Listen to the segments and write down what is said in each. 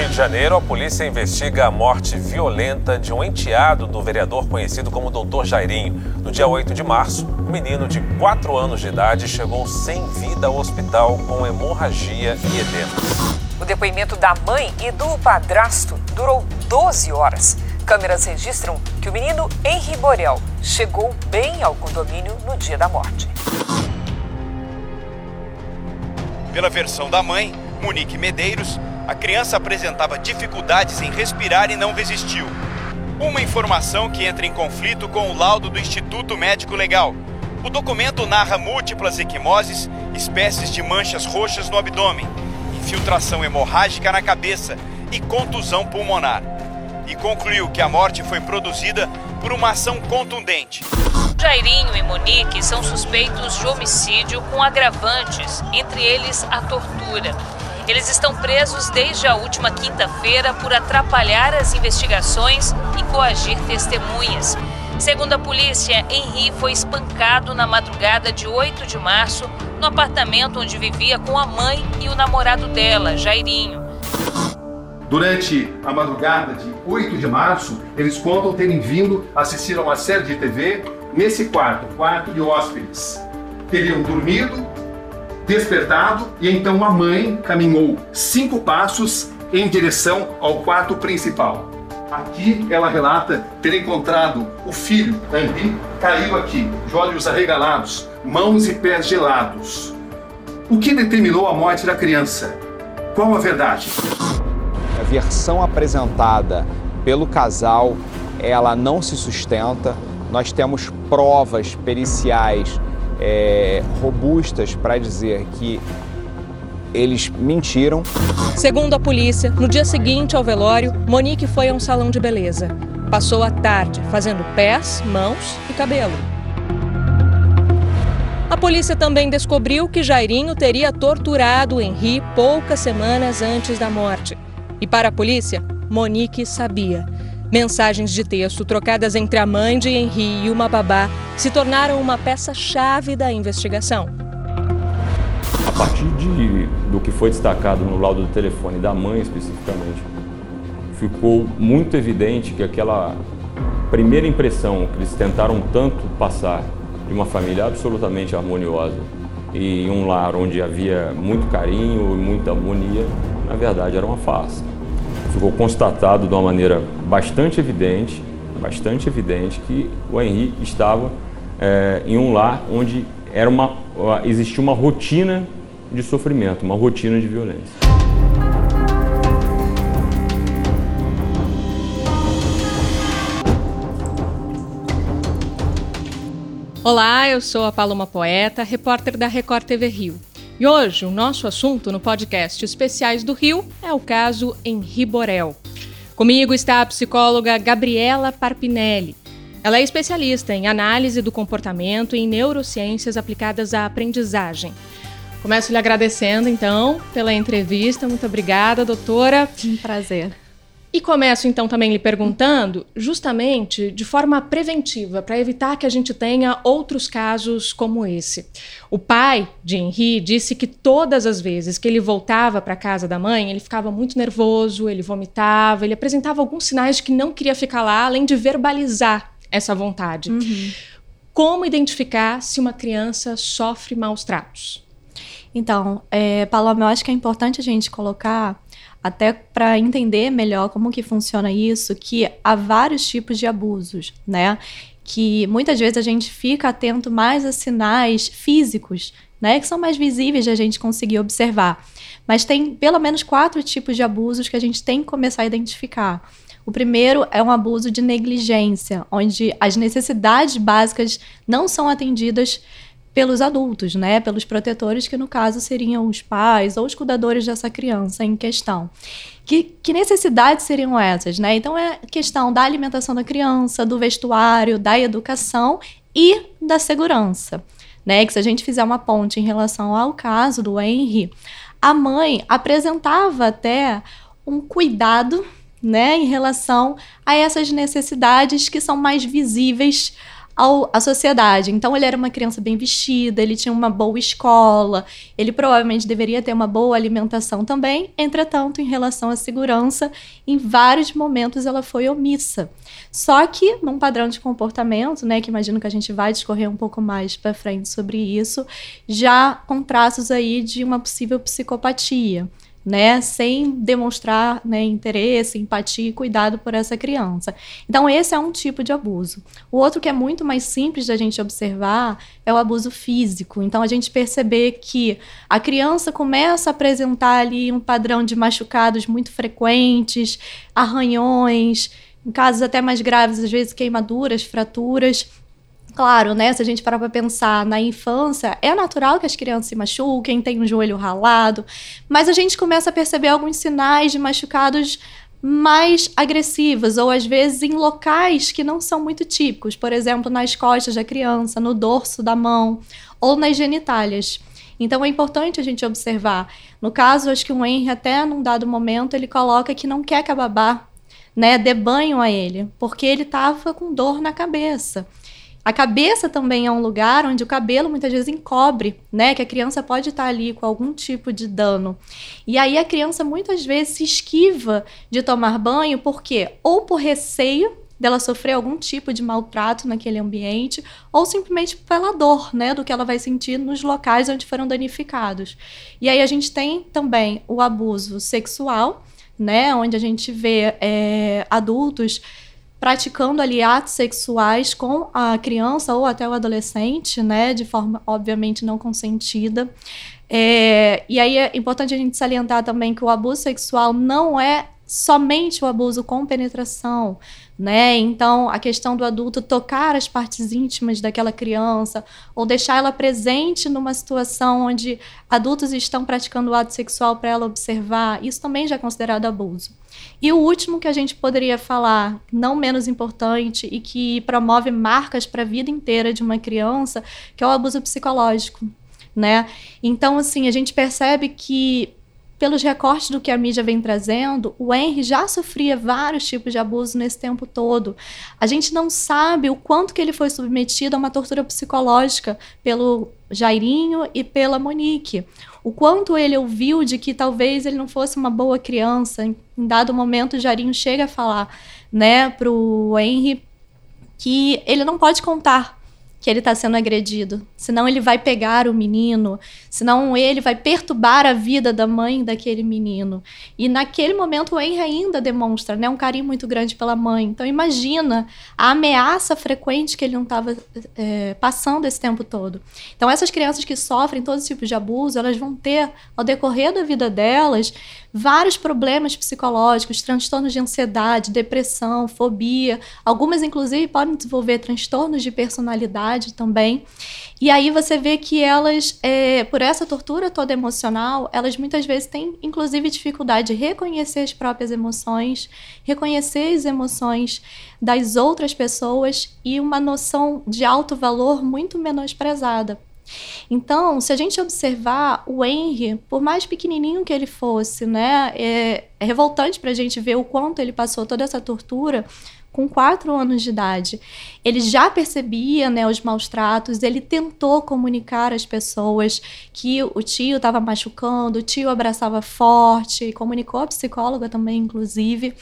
Rio de Janeiro, a polícia investiga a morte violenta de um enteado do vereador conhecido como Dr. Jairinho. No dia 8 de março, um menino de 4 anos de idade chegou sem vida ao hospital com hemorragia e edema. O depoimento da mãe e do padrasto durou 12 horas. Câmeras registram que o menino Henri Borel chegou bem ao condomínio no dia da morte. Pela versão da mãe, Monique Medeiros, a criança apresentava dificuldades em respirar e não resistiu. Uma informação que entra em conflito com o laudo do Instituto Médico Legal. O documento narra múltiplas equimoses, espécies de manchas roxas no abdômen, infiltração hemorrágica na cabeça e contusão pulmonar. E concluiu que a morte foi produzida por uma ação contundente. Jairinho e Monique são suspeitos de homicídio com agravantes, entre eles a tortura. Eles estão presos desde a última quinta-feira por atrapalhar as investigações e coagir testemunhas. Segundo a polícia, Henri foi espancado na madrugada de 8 de março no apartamento onde vivia com a mãe e o namorado dela, Jairinho. Durante a madrugada de 8 de março, eles contam terem vindo assistir a uma série de TV nesse quarto, quarto de hóspedes. Teriam dormido despertado e então a mãe caminhou cinco passos em direção ao quarto principal. Aqui ela relata ter encontrado o filho, Henri, caiu aqui, de olhos arregalados, mãos e pés gelados. O que determinou a morte da criança? Qual a verdade? A versão apresentada pelo casal, ela não se sustenta. Nós temos provas periciais é, robustas para dizer que eles mentiram. Segundo a polícia, no dia seguinte ao velório, Monique foi a um salão de beleza. Passou a tarde fazendo pés, mãos e cabelo. A polícia também descobriu que Jairinho teria torturado Henri poucas semanas antes da morte. E para a polícia, Monique sabia. Mensagens de texto trocadas entre a mãe de Henri e uma babá se tornaram uma peça-chave da investigação. A partir de, do que foi destacado no laudo do telefone da mãe especificamente, ficou muito evidente que aquela primeira impressão que eles tentaram tanto passar de uma família absolutamente harmoniosa e um lar onde havia muito carinho e muita harmonia, na verdade era uma farsa ficou constatado de uma maneira bastante evidente, bastante evidente que o Henri estava é, em um lar onde era uma, existia uma rotina de sofrimento, uma rotina de violência. Olá, eu sou a Paloma Poeta, repórter da Record TV Rio. E hoje o nosso assunto no podcast Especiais do Rio é o caso Henri Borel. Comigo está a psicóloga Gabriela Parpinelli. Ela é especialista em análise do comportamento e em neurociências aplicadas à aprendizagem. Começo lhe agradecendo, então, pela entrevista. Muito obrigada, doutora. Um prazer. E começo então também lhe perguntando, justamente de forma preventiva, para evitar que a gente tenha outros casos como esse. O pai de Henri disse que todas as vezes que ele voltava para a casa da mãe, ele ficava muito nervoso, ele vomitava, ele apresentava alguns sinais de que não queria ficar lá, além de verbalizar essa vontade. Uhum. Como identificar se uma criança sofre maus tratos? Então, é, Paloma, eu acho que é importante a gente colocar até para entender melhor como que funciona isso, que há vários tipos de abusos, né? Que muitas vezes a gente fica atento mais a sinais físicos, né? Que são mais visíveis de a gente conseguir observar. Mas tem pelo menos quatro tipos de abusos que a gente tem que começar a identificar. O primeiro é um abuso de negligência, onde as necessidades básicas não são atendidas pelos adultos, né, pelos protetores, que no caso seriam os pais ou os cuidadores dessa criança em questão. Que, que necessidades seriam essas? Né? Então, é questão da alimentação da criança, do vestuário, da educação e da segurança. Né? Que se a gente fizer uma ponte em relação ao caso do Henry, a mãe apresentava até um cuidado né, em relação a essas necessidades que são mais visíveis ao, à sociedade. Então, ele era uma criança bem vestida, ele tinha uma boa escola, ele provavelmente deveria ter uma boa alimentação também. Entretanto, em relação à segurança, em vários momentos ela foi omissa. Só que, num padrão de comportamento, né, que imagino que a gente vai discorrer um pouco mais para frente sobre isso, já com traços aí de uma possível psicopatia né, sem demonstrar né, interesse, empatia e cuidado por essa criança. Então, esse é um tipo de abuso. O outro que é muito mais simples da gente observar é o abuso físico. Então, a gente perceber que a criança começa a apresentar ali um padrão de machucados muito frequentes, arranhões, em casos até mais graves, às vezes queimaduras, fraturas. Claro, né? Se a gente parar para pensar na infância, é natural que as crianças se machuquem, tem um joelho ralado, mas a gente começa a perceber alguns sinais de machucados mais agressivos, ou às vezes em locais que não são muito típicos, por exemplo, nas costas da criança, no dorso da mão ou nas genitálias. Então é importante a gente observar. No caso, acho que o Henry até num dado momento ele coloca que não quer que a babá, né, dê banho a ele, porque ele estava com dor na cabeça. A cabeça também é um lugar onde o cabelo muitas vezes encobre, né? Que a criança pode estar ali com algum tipo de dano. E aí a criança muitas vezes se esquiva de tomar banho, porque ou por receio dela sofrer algum tipo de maltrato naquele ambiente, ou simplesmente pela dor, né, do que ela vai sentir nos locais onde foram danificados. E aí a gente tem também o abuso sexual, né, onde a gente vê é, adultos praticando ali atos sexuais com a criança ou até o adolescente, né, de forma obviamente não consentida. É, e aí é importante a gente salientar também que o abuso sexual não é somente o abuso com penetração, né? Então, a questão do adulto tocar as partes íntimas daquela criança ou deixar ela presente numa situação onde adultos estão praticando o ato sexual para ela observar, isso também já é considerado abuso. E o último que a gente poderia falar, não menos importante e que promove marcas para a vida inteira de uma criança, que é o abuso psicológico, né? Então, assim, a gente percebe que pelos recortes do que a mídia vem trazendo, o Henry já sofria vários tipos de abuso nesse tempo todo. A gente não sabe o quanto que ele foi submetido a uma tortura psicológica pelo Jairinho e pela Monique. O quanto ele ouviu de que talvez ele não fosse uma boa criança. Em dado momento, o Jairinho chega a falar, né, pro Henry que ele não pode contar que ele está sendo agredido. Senão ele vai pegar o menino, senão ele vai perturbar a vida da mãe daquele menino. E naquele momento o Henry ainda demonstra né, um carinho muito grande pela mãe. Então imagina a ameaça frequente que ele não estava é, passando esse tempo todo. Então essas crianças que sofrem todo tipo de abuso, elas vão ter, ao decorrer da vida delas, vários problemas psicológicos, transtornos de ansiedade, depressão, fobia. Algumas, inclusive, podem desenvolver transtornos de personalidade também. E aí você vê que elas, é, por essa tortura toda emocional, elas muitas vezes têm, inclusive, dificuldade de reconhecer as próprias emoções, reconhecer as emoções das outras pessoas e uma noção de alto valor muito menosprezada. Então, se a gente observar o Henry, por mais pequenininho que ele fosse, né, é, é revoltante para a gente ver o quanto ele passou toda essa tortura com quatro anos de idade. Ele já percebia né, os maus tratos, ele tentou comunicar às pessoas que o tio estava machucando, o tio abraçava forte, comunicou a psicóloga também, inclusive.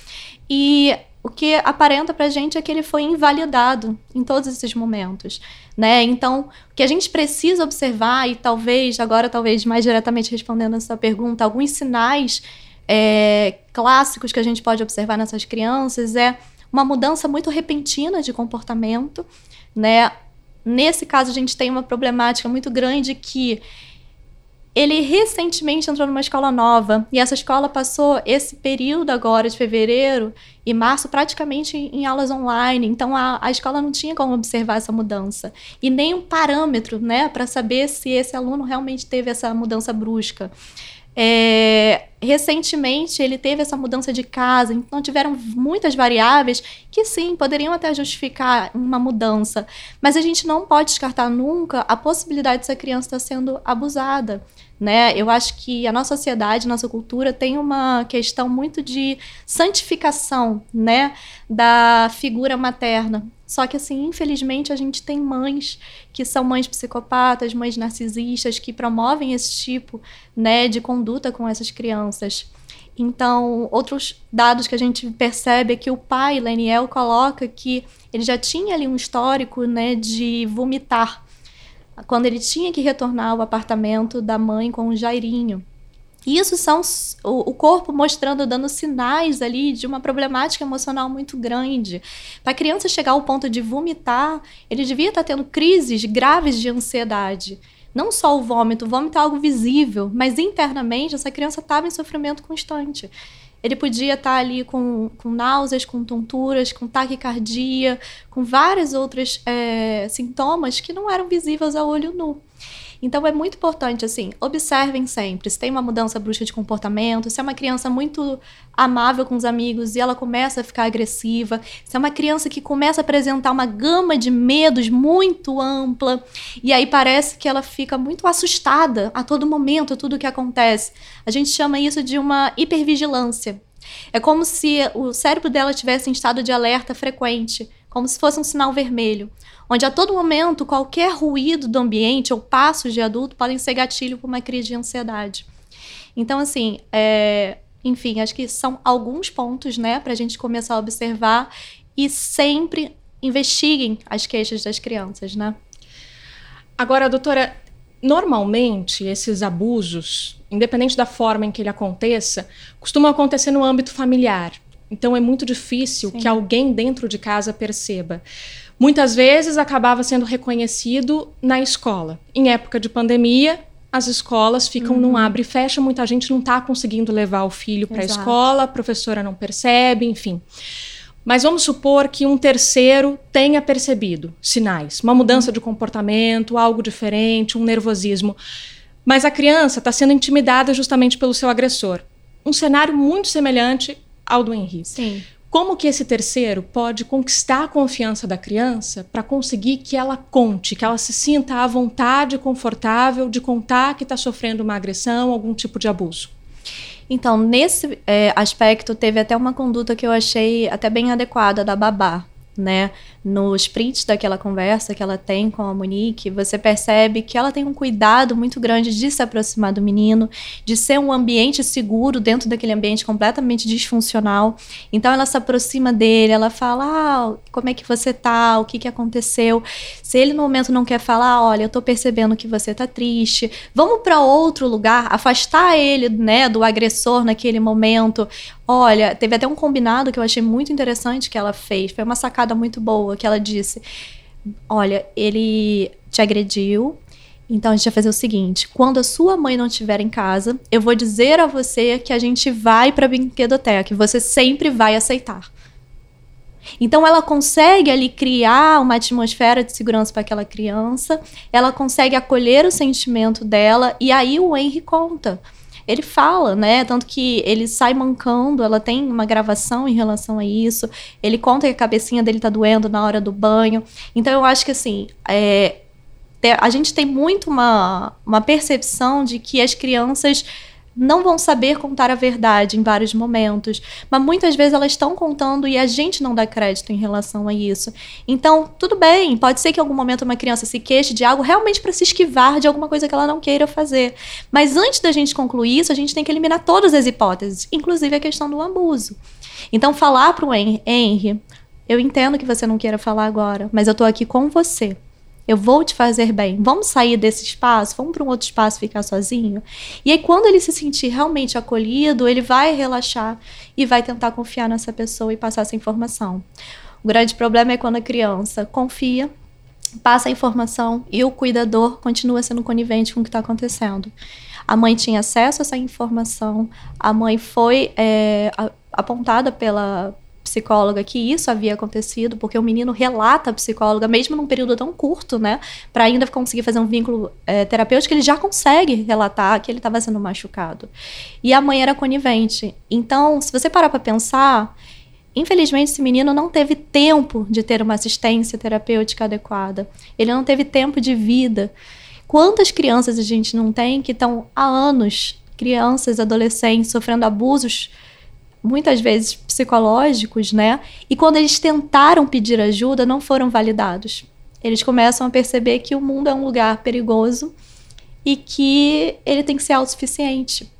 E o que aparenta para a gente é que ele foi invalidado em todos esses momentos, né? Então, o que a gente precisa observar e talvez agora, talvez mais diretamente respondendo a sua pergunta, alguns sinais é, clássicos que a gente pode observar nessas crianças é uma mudança muito repentina de comportamento, né? Nesse caso, a gente tem uma problemática muito grande que ele recentemente entrou numa escola nova e essa escola passou esse período agora de fevereiro e março praticamente em aulas online. Então a, a escola não tinha como observar essa mudança e nem um parâmetro, né, para saber se esse aluno realmente teve essa mudança brusca. É, recentemente ele teve essa mudança de casa, então tiveram muitas variáveis que sim, poderiam até justificar uma mudança, mas a gente não pode descartar nunca a possibilidade dessa criança estar sendo abusada. Né? Eu acho que a nossa sociedade, nossa cultura tem uma questão muito de santificação, né, da figura materna. Só que assim, infelizmente, a gente tem mães que são mães psicopatas, mães narcisistas que promovem esse tipo, né, de conduta com essas crianças. Então, outros dados que a gente percebe é que o pai, Leniel, coloca que ele já tinha ali um histórico, né, de vomitar quando ele tinha que retornar ao apartamento da mãe com o Jairinho. Isso são o, corpo mostrando, dando sinais ali de uma problemática emocional muito grande. Para a criança chegar ao ponto de vomitar, ele devia estar tá tendo crises graves de ansiedade. Não só o vômito, o vômito é algo visível, mas internamente essa criança estava em sofrimento constante. Ele podia estar ali com, com náuseas, com tonturas, com taquicardia, com vários outros é, sintomas que não eram visíveis ao olho nu. Então é muito importante, assim, observem sempre se tem uma mudança brusca de comportamento, se é uma criança muito amável com os amigos e ela começa a ficar agressiva, se é uma criança que começa a apresentar uma gama de medos muito ampla e aí parece que ela fica muito assustada a todo momento, tudo que acontece. A gente chama isso de uma hipervigilância. É como se o cérebro dela estivesse em estado de alerta frequente, como se fosse um sinal vermelho onde a todo momento qualquer ruído do ambiente ou passos de adulto podem ser gatilho para uma crise de ansiedade. Então, assim, é, enfim, acho que são alguns pontos, né, para a gente começar a observar e sempre investiguem as queixas das crianças, né? Agora, doutora, normalmente esses abusos, independente da forma em que ele aconteça, costumam acontecer no âmbito familiar. Então é muito difícil Sim. que alguém dentro de casa perceba. Muitas vezes acabava sendo reconhecido na escola. Em época de pandemia, as escolas ficam uhum. num abre e fecha, muita gente não está conseguindo levar o filho para a escola, a professora não percebe, enfim. Mas vamos supor que um terceiro tenha percebido sinais, uma mudança de comportamento, algo diferente, um nervosismo. Mas a criança está sendo intimidada justamente pelo seu agressor. Um cenário muito semelhante ao do Henrique. Sim. Como que esse terceiro pode conquistar a confiança da criança para conseguir que ela conte, que ela se sinta à vontade, confortável de contar que está sofrendo uma agressão, algum tipo de abuso? Então, nesse é, aspecto, teve até uma conduta que eu achei até bem adequada da babá, né? Nos prints daquela conversa que ela tem com a Monique, você percebe que ela tem um cuidado muito grande de se aproximar do menino, de ser um ambiente seguro dentro daquele ambiente completamente disfuncional. Então ela se aproxima dele, ela fala: ah, como é que você tá? O que, que aconteceu? Se ele no momento não quer falar, olha, eu tô percebendo que você tá triste, vamos para outro lugar, afastar ele, né, do agressor naquele momento. Olha, teve até um combinado que eu achei muito interessante que ela fez. Foi uma sacada muito boa que ela disse: Olha, ele te agrediu. Então a gente vai fazer o seguinte: quando a sua mãe não estiver em casa, eu vou dizer a você que a gente vai para a brinquedoteca, que você sempre vai aceitar. Então ela consegue ali criar uma atmosfera de segurança para aquela criança, ela consegue acolher o sentimento dela e aí o Henry conta ele fala, né? Tanto que ele sai mancando, ela tem uma gravação em relação a isso. Ele conta que a cabecinha dele tá doendo na hora do banho. Então eu acho que assim, é, a gente tem muito uma, uma percepção de que as crianças não vão saber contar a verdade em vários momentos, mas muitas vezes elas estão contando e a gente não dá crédito em relação a isso. Então, tudo bem, pode ser que em algum momento uma criança se queixe de algo realmente para se esquivar de alguma coisa que ela não queira fazer. Mas antes da gente concluir isso, a gente tem que eliminar todas as hipóteses, inclusive a questão do abuso. Então, falar para o Henry, eu entendo que você não queira falar agora, mas eu estou aqui com você. Eu vou te fazer bem. Vamos sair desse espaço, vamos para um outro espaço ficar sozinho. E aí, quando ele se sentir realmente acolhido, ele vai relaxar e vai tentar confiar nessa pessoa e passar essa informação. O grande problema é quando a criança confia, passa a informação e o cuidador continua sendo conivente com o que está acontecendo. A mãe tinha acesso a essa informação, a mãe foi é, apontada pela psicóloga que isso havia acontecido, porque o menino relata a psicóloga, mesmo num período tão curto, né, para ainda conseguir fazer um vínculo é, terapêutico, ele já consegue relatar que ele estava sendo machucado. E a mãe era conivente. Então, se você parar para pensar, Infelizmente, esse menino não teve tempo de ter uma assistência terapêutica adequada. Ele não teve tempo de vida. Quantas crianças a gente não tem que estão há anos, crianças, adolescentes, sofrendo abusos, muitas vezes psicológicos, né? E quando eles tentaram pedir ajuda, não foram validados. Eles começam a perceber que o mundo é um lugar perigoso e que ele tem que ser autossuficiente.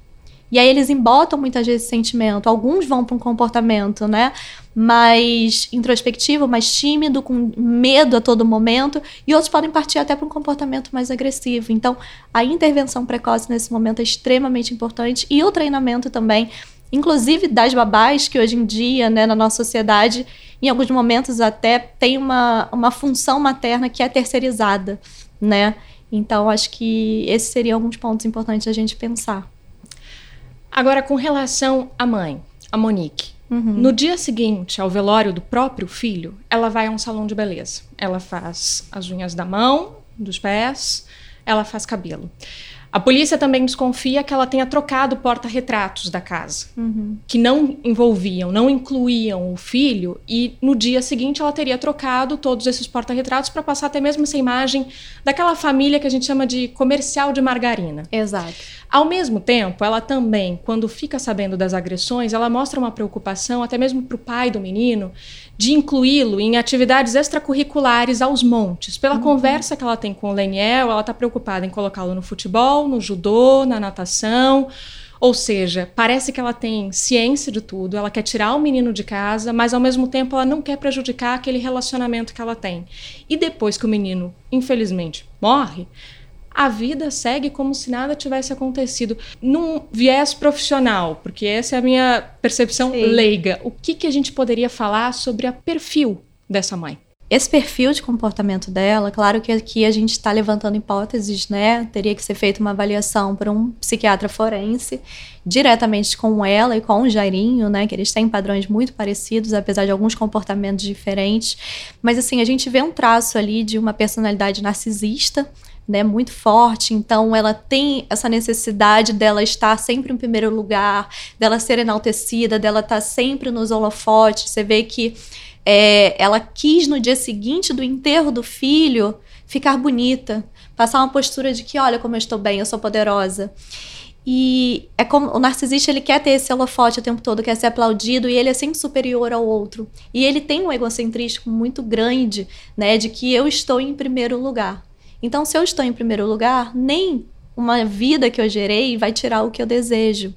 E aí eles embotam muitas vezes esse sentimento. Alguns vão para um comportamento, né? Mais introspectivo, mais tímido, com medo a todo momento, e outros podem partir até para um comportamento mais agressivo. Então, a intervenção precoce nesse momento é extremamente importante e o treinamento também, inclusive das babás, que hoje em dia, né, na nossa sociedade, em alguns momentos até tem uma, uma função materna que é terceirizada, né? Então, acho que esses seriam alguns pontos importantes a gente pensar. Agora, com relação à mãe, a Monique. Uhum. No dia seguinte ao velório do próprio filho, ela vai a um salão de beleza. Ela faz as unhas da mão, dos pés, ela faz cabelo. A polícia também desconfia que ela tenha trocado porta-retratos da casa, uhum. que não envolviam, não incluíam o filho, e no dia seguinte ela teria trocado todos esses porta-retratos para passar até mesmo essa imagem daquela família que a gente chama de comercial de margarina. Exato. Ao mesmo tempo, ela também, quando fica sabendo das agressões, ela mostra uma preocupação, até mesmo para o pai do menino, de incluí-lo em atividades extracurriculares aos montes. Pela uhum. conversa que ela tem com o Leniel, ela está preocupada em colocá-lo no futebol, no judô, na natação. Ou seja, parece que ela tem ciência de tudo, ela quer tirar o menino de casa, mas ao mesmo tempo ela não quer prejudicar aquele relacionamento que ela tem. E depois que o menino, infelizmente, morre, a vida segue como se nada tivesse acontecido. Num viés profissional, porque essa é a minha percepção Sim. leiga, o que, que a gente poderia falar sobre o perfil dessa mãe? Esse perfil de comportamento dela, claro que aqui a gente está levantando hipóteses, né? Teria que ser feita uma avaliação por um psiquiatra forense, diretamente com ela e com o Jairinho, né? Que eles têm padrões muito parecidos, apesar de alguns comportamentos diferentes. Mas, assim, a gente vê um traço ali de uma personalidade narcisista, né, muito forte, então ela tem essa necessidade dela estar sempre em primeiro lugar, dela ser enaltecida, dela estar sempre nos holofotes. Você vê que é, ela quis no dia seguinte do enterro do filho ficar bonita, passar uma postura de que olha como eu estou bem, eu sou poderosa. E é como o narcisista ele quer ter esse holofote o tempo todo, quer ser aplaudido e ele é sempre superior ao outro. E ele tem um egocentrismo muito grande, né, de que eu estou em primeiro lugar. Então, se eu estou em primeiro lugar, nem uma vida que eu gerei vai tirar o que eu desejo.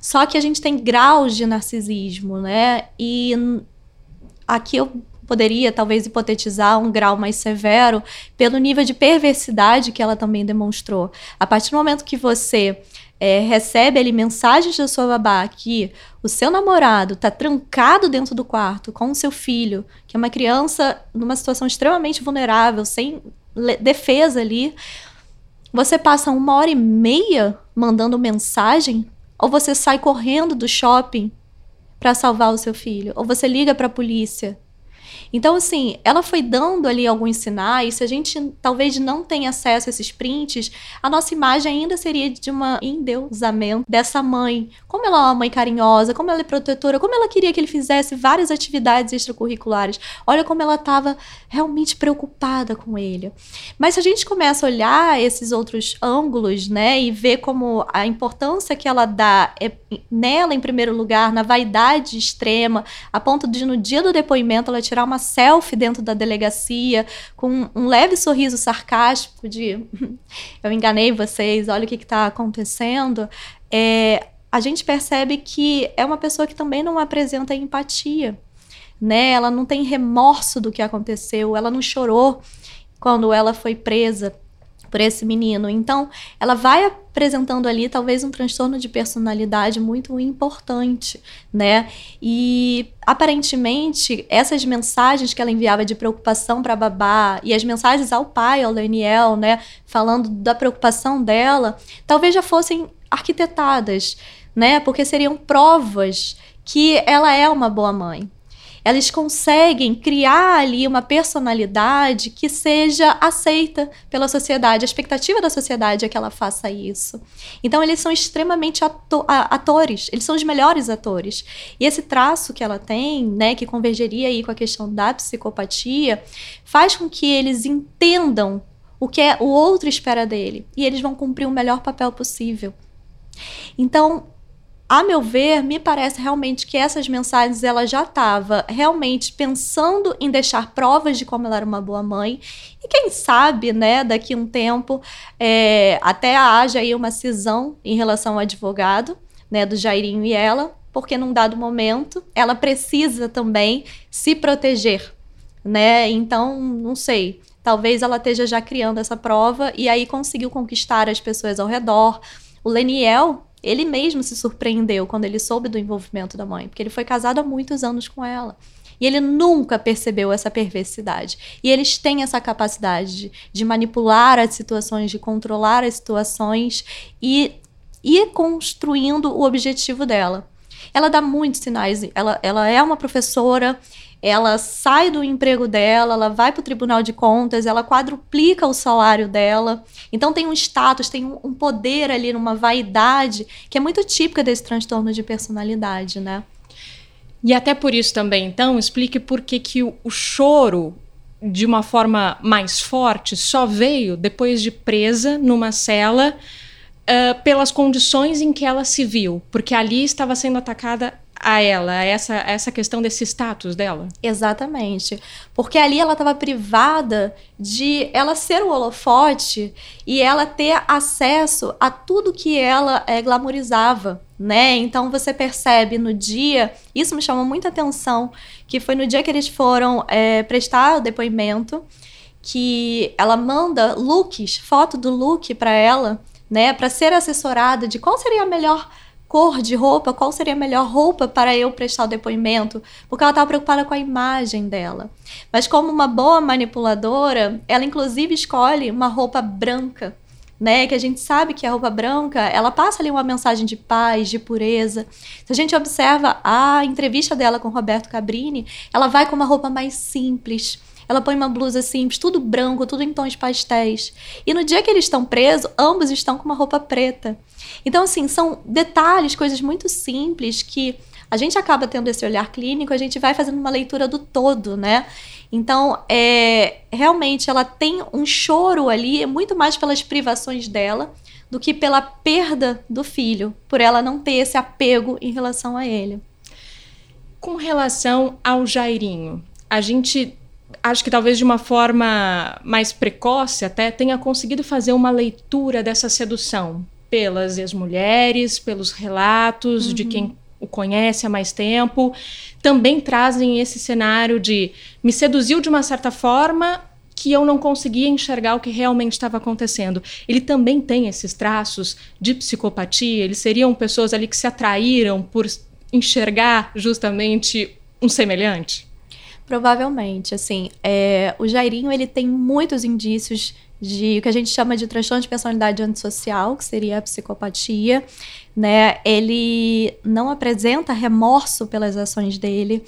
Só que a gente tem graus de narcisismo, né? E aqui eu poderia talvez hipotetizar um grau mais severo pelo nível de perversidade que ela também demonstrou. A partir do momento que você é, recebe ali mensagens da sua babá que o seu namorado está trancado dentro do quarto com o seu filho, que é uma criança numa situação extremamente vulnerável, sem defesa ali, você passa uma hora e meia mandando mensagem, ou você sai correndo do shopping para salvar o seu filho, ou você liga para a polícia então, assim, ela foi dando ali alguns sinais. Se a gente talvez não tenha acesso a esses prints, a nossa imagem ainda seria de uma endeusamento dessa mãe. Como ela é uma mãe carinhosa, como ela é protetora, como ela queria que ele fizesse várias atividades extracurriculares. Olha como ela estava realmente preocupada com ele. Mas se a gente começa a olhar esses outros ângulos, né, e ver como a importância que ela dá é nela em primeiro lugar, na vaidade extrema, a ponto de no dia do depoimento ela tirar uma selfie dentro da delegacia, com um leve sorriso sarcástico de eu enganei vocês, olha o que está acontecendo, é, a gente percebe que é uma pessoa que também não apresenta empatia. Né? Ela não tem remorso do que aconteceu, ela não chorou quando ela foi presa por esse menino. Então, ela vai apresentando ali talvez um transtorno de personalidade muito importante, né? E aparentemente essas mensagens que ela enviava de preocupação para babá e as mensagens ao pai, ao Daniel, né, falando da preocupação dela, talvez já fossem arquitetadas, né? Porque seriam provas que ela é uma boa mãe. Eles conseguem criar ali uma personalidade que seja aceita pela sociedade. A expectativa da sociedade é que ela faça isso. Então, eles são extremamente ato atores, eles são os melhores atores. E esse traço que ela tem, né, que convergeria aí com a questão da psicopatia, faz com que eles entendam o que é o outro espera dele e eles vão cumprir o melhor papel possível. Então, a meu ver, me parece realmente que essas mensagens ela já estava realmente pensando em deixar provas de como ela era uma boa mãe. E quem sabe, né, daqui a um tempo, é, até haja aí uma cisão em relação ao advogado, né, do Jairinho e ela, porque num dado momento ela precisa também se proteger, né? Então, não sei, talvez ela esteja já criando essa prova e aí conseguiu conquistar as pessoas ao redor. O Leniel, ele mesmo se surpreendeu quando ele soube do envolvimento da mãe, porque ele foi casado há muitos anos com ela. E ele nunca percebeu essa perversidade. E eles têm essa capacidade de, de manipular as situações, de controlar as situações e ir construindo o objetivo dela. Ela dá muitos sinais. Ela, ela é uma professora, ela sai do emprego dela, ela vai para o Tribunal de Contas, ela quadruplica o salário dela. Então tem um status, tem um, poder ali, uma vaidade que é muito típica desse transtorno de personalidade, né? E até por isso também, então, explique por que, que o, o choro, de uma forma mais forte, só veio depois de presa numa cela uh, pelas condições em que ela se viu, porque ali estava sendo atacada a ela, a essa, a essa questão desse status dela? Exatamente. Porque ali ela estava privada de ela ser o holofote e ela ter acesso a tudo que ela é, glamorizava, né? Então você percebe no dia, isso me chamou muita atenção, que foi no dia que eles foram é, prestar o depoimento, que ela manda looks, foto do look para ela, né, para ser assessorada de qual seria a melhor cor de roupa, qual seria a melhor roupa para eu prestar o depoimento, porque ela estava preocupada com a imagem dela. Mas como uma boa manipuladora, ela inclusive escolhe uma roupa branca, né? Que a gente sabe que a roupa branca, ela passa ali uma mensagem de paz, de pureza. Se a gente observa a entrevista dela com Roberto Cabrini, ela vai com uma roupa mais simples. Ela põe uma blusa simples, tudo branco, tudo em tons pastéis. E no dia que eles estão presos, ambos estão com uma roupa preta. Então, assim, são detalhes, coisas muito simples que a gente acaba tendo esse olhar clínico, a gente vai fazendo uma leitura do todo, né? Então, é, realmente, ela tem um choro ali, é muito mais pelas privações dela do que pela perda do filho, por ela não ter esse apego em relação a ele. Com relação ao Jairinho, a gente acho que talvez de uma forma mais precoce até tenha conseguido fazer uma leitura dessa sedução pelas ex-mulheres, pelos relatos uhum. de quem o conhece há mais tempo, também trazem esse cenário de me seduziu de uma certa forma que eu não conseguia enxergar o que realmente estava acontecendo. Ele também tem esses traços de psicopatia, eles seriam pessoas ali que se atraíram por enxergar justamente um semelhante? Provavelmente, assim, é, o Jairinho ele tem muitos indícios de o que a gente chama de transtorno de personalidade antissocial, que seria a psicopatia, né? Ele não apresenta remorso pelas ações dele.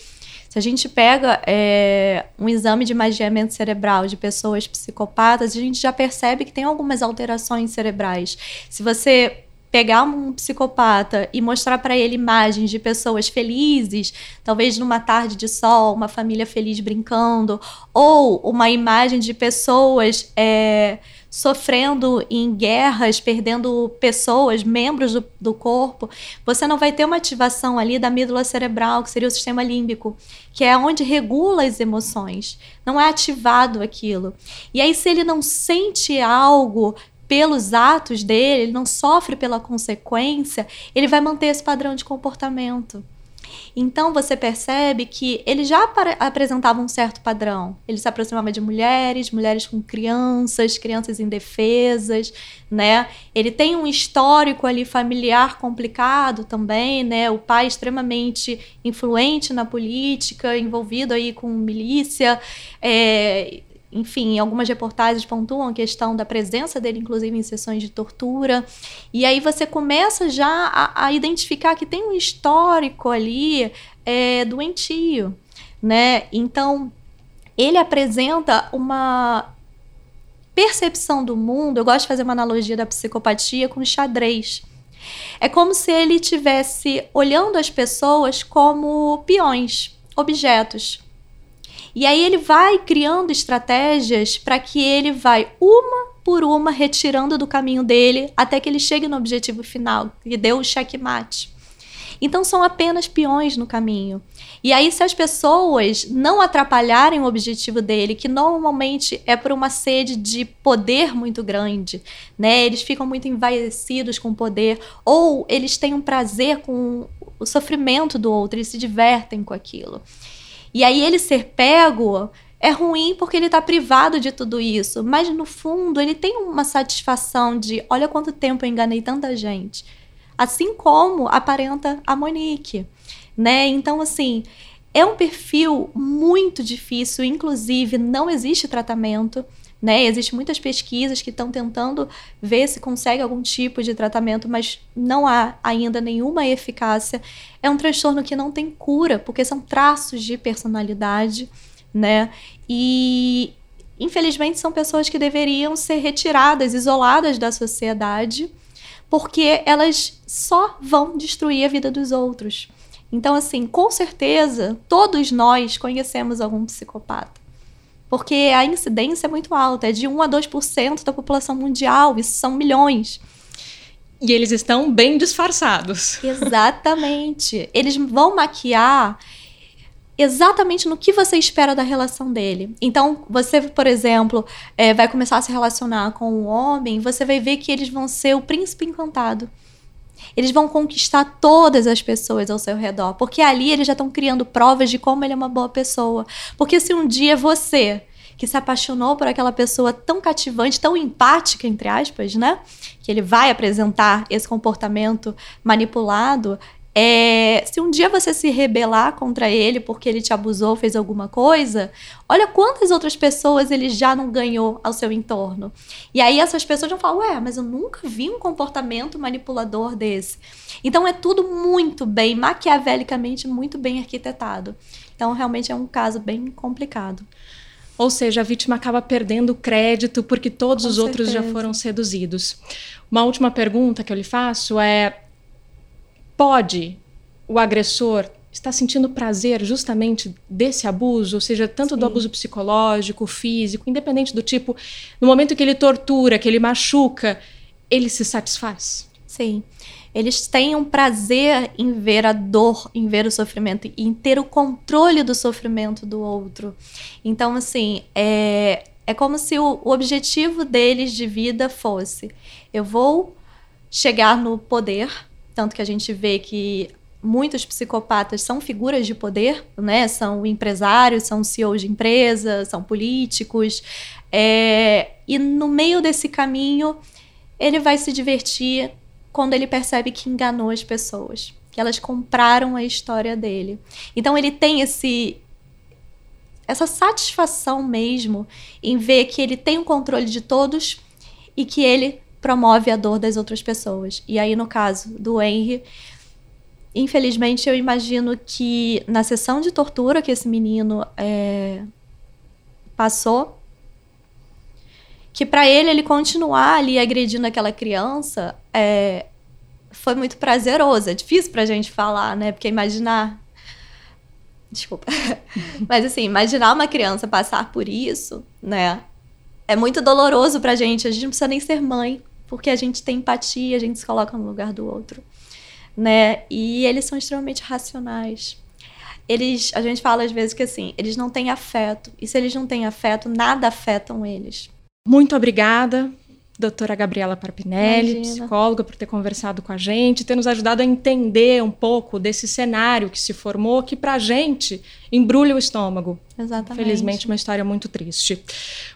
Se a gente pega é, um exame de magiamento cerebral de pessoas psicopatas, a gente já percebe que tem algumas alterações cerebrais. Se você pegar um psicopata e mostrar para ele imagens de pessoas felizes, talvez numa tarde de sol, uma família feliz brincando, ou uma imagem de pessoas é, sofrendo em guerras, perdendo pessoas, membros do, do corpo, você não vai ter uma ativação ali da amígdala cerebral, que seria o sistema límbico, que é onde regula as emoções. Não é ativado aquilo. E aí, se ele não sente algo pelos atos dele, ele não sofre pela consequência, ele vai manter esse padrão de comportamento. Então você percebe que ele já apresentava um certo padrão. Ele se aproximava de mulheres, mulheres com crianças, crianças indefesas, né? Ele tem um histórico ali familiar complicado também, né? O pai extremamente influente na política, envolvido aí com milícia, é, enfim, algumas reportagens pontuam a questão da presença dele, inclusive, em sessões de tortura. E aí você começa já a, a identificar que tem um histórico ali é, doentio, né? Então, ele apresenta uma percepção do mundo. Eu gosto de fazer uma analogia da psicopatia com xadrez. É como se ele estivesse olhando as pessoas como peões, objetos. E aí ele vai criando estratégias para que ele vai uma por uma retirando do caminho dele até que ele chegue no objetivo final, que deu o checkmate. Então são apenas peões no caminho. E aí, se as pessoas não atrapalharem o objetivo dele, que normalmente é por uma sede de poder muito grande, né? Eles ficam muito envaidecidos com o poder, ou eles têm um prazer com o sofrimento do outro, eles se divertem com aquilo. E aí ele ser pego é ruim porque ele está privado de tudo isso, mas no fundo ele tem uma satisfação de, olha quanto tempo eu enganei tanta gente assim como aparenta a Monique, né? Então, assim, é um perfil muito difícil, inclusive não existe tratamento. Né? Existem muitas pesquisas que estão tentando ver se consegue algum tipo de tratamento, mas não há ainda nenhuma eficácia. É um transtorno que não tem cura, porque são traços de personalidade, né? E infelizmente são pessoas que deveriam ser retiradas, isoladas da sociedade porque elas só vão destruir a vida dos outros. Então, assim, com certeza, todos nós conhecemos algum psicopata. Porque a incidência é muito alta, é de 1 a 2% da população mundial, isso são milhões. E eles estão bem disfarçados. Exatamente. Eles vão maquiar exatamente no que você espera da relação dele. Então, você, por exemplo, é, vai começar a se relacionar com um homem, você vai ver que eles vão ser o príncipe encantado. Eles vão conquistar todas as pessoas ao seu redor, porque ali eles já estão criando provas de como ele é uma boa pessoa. Porque se um dia você que se apaixonou por aquela pessoa tão cativante, tão empática, entre aspas, né? Que ele vai apresentar esse comportamento manipulado, é, se um dia você se rebelar contra ele porque ele te abusou, fez alguma coisa, olha quantas outras pessoas ele já não ganhou ao seu entorno. E aí essas pessoas vão falar: Ué, mas eu nunca vi um comportamento manipulador desse. Então é tudo muito bem, maquiavelicamente, muito bem arquitetado. Então realmente é um caso bem complicado. Ou seja, a vítima acaba perdendo crédito porque todos Com os certeza. outros já foram seduzidos. Uma última pergunta que eu lhe faço é: pode o agressor estar sentindo prazer justamente desse abuso, ou seja, tanto Sim. do abuso psicológico, físico, independente do tipo, no momento que ele tortura, que ele machuca, ele se satisfaz? Sim. Eles têm um prazer em ver a dor, em ver o sofrimento, em ter o controle do sofrimento do outro. Então, assim, é, é como se o, o objetivo deles de vida fosse: eu vou chegar no poder, tanto que a gente vê que muitos psicopatas são figuras de poder, né? São empresários, são CEOs de empresas, são políticos. É... E no meio desse caminho, ele vai se divertir quando ele percebe que enganou as pessoas, que elas compraram a história dele. Então ele tem esse essa satisfação mesmo em ver que ele tem o controle de todos e que ele promove a dor das outras pessoas. E aí, no caso do Henry, infelizmente, eu imagino que na sessão de tortura que esse menino é, passou, que para ele ele continuar ali agredindo aquela criança é, foi muito prazeroso. É difícil pra gente falar, né? Porque imaginar. Desculpa. Mas assim, imaginar uma criança passar por isso, né? É muito doloroso pra gente. A gente não precisa nem ser mãe porque a gente tem empatia, a gente se coloca no lugar do outro, né? E eles são extremamente racionais. Eles, a gente fala às vezes que assim, eles não têm afeto. E se eles não têm afeto, nada afetam eles. Muito obrigada doutora Gabriela Parpinelli, Imagina. psicóloga, por ter conversado com a gente, ter nos ajudado a entender um pouco desse cenário que se formou, que para a gente embrulha o estômago. Exatamente. Felizmente, uma história muito triste.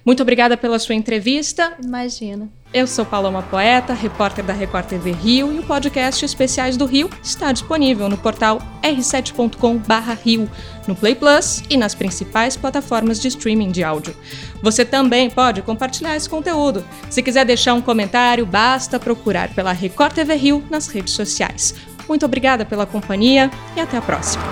Muito obrigada pela sua entrevista. Imagina. Eu sou Paloma Poeta, repórter da Record TV Rio e o podcast Especiais do Rio está disponível no portal r7.com/rio, no Play Plus e nas principais plataformas de streaming de áudio. Você também pode compartilhar esse conteúdo. Se quiser deixar um comentário, basta procurar pela Record TV Rio nas redes sociais. Muito obrigada pela companhia e até a próxima.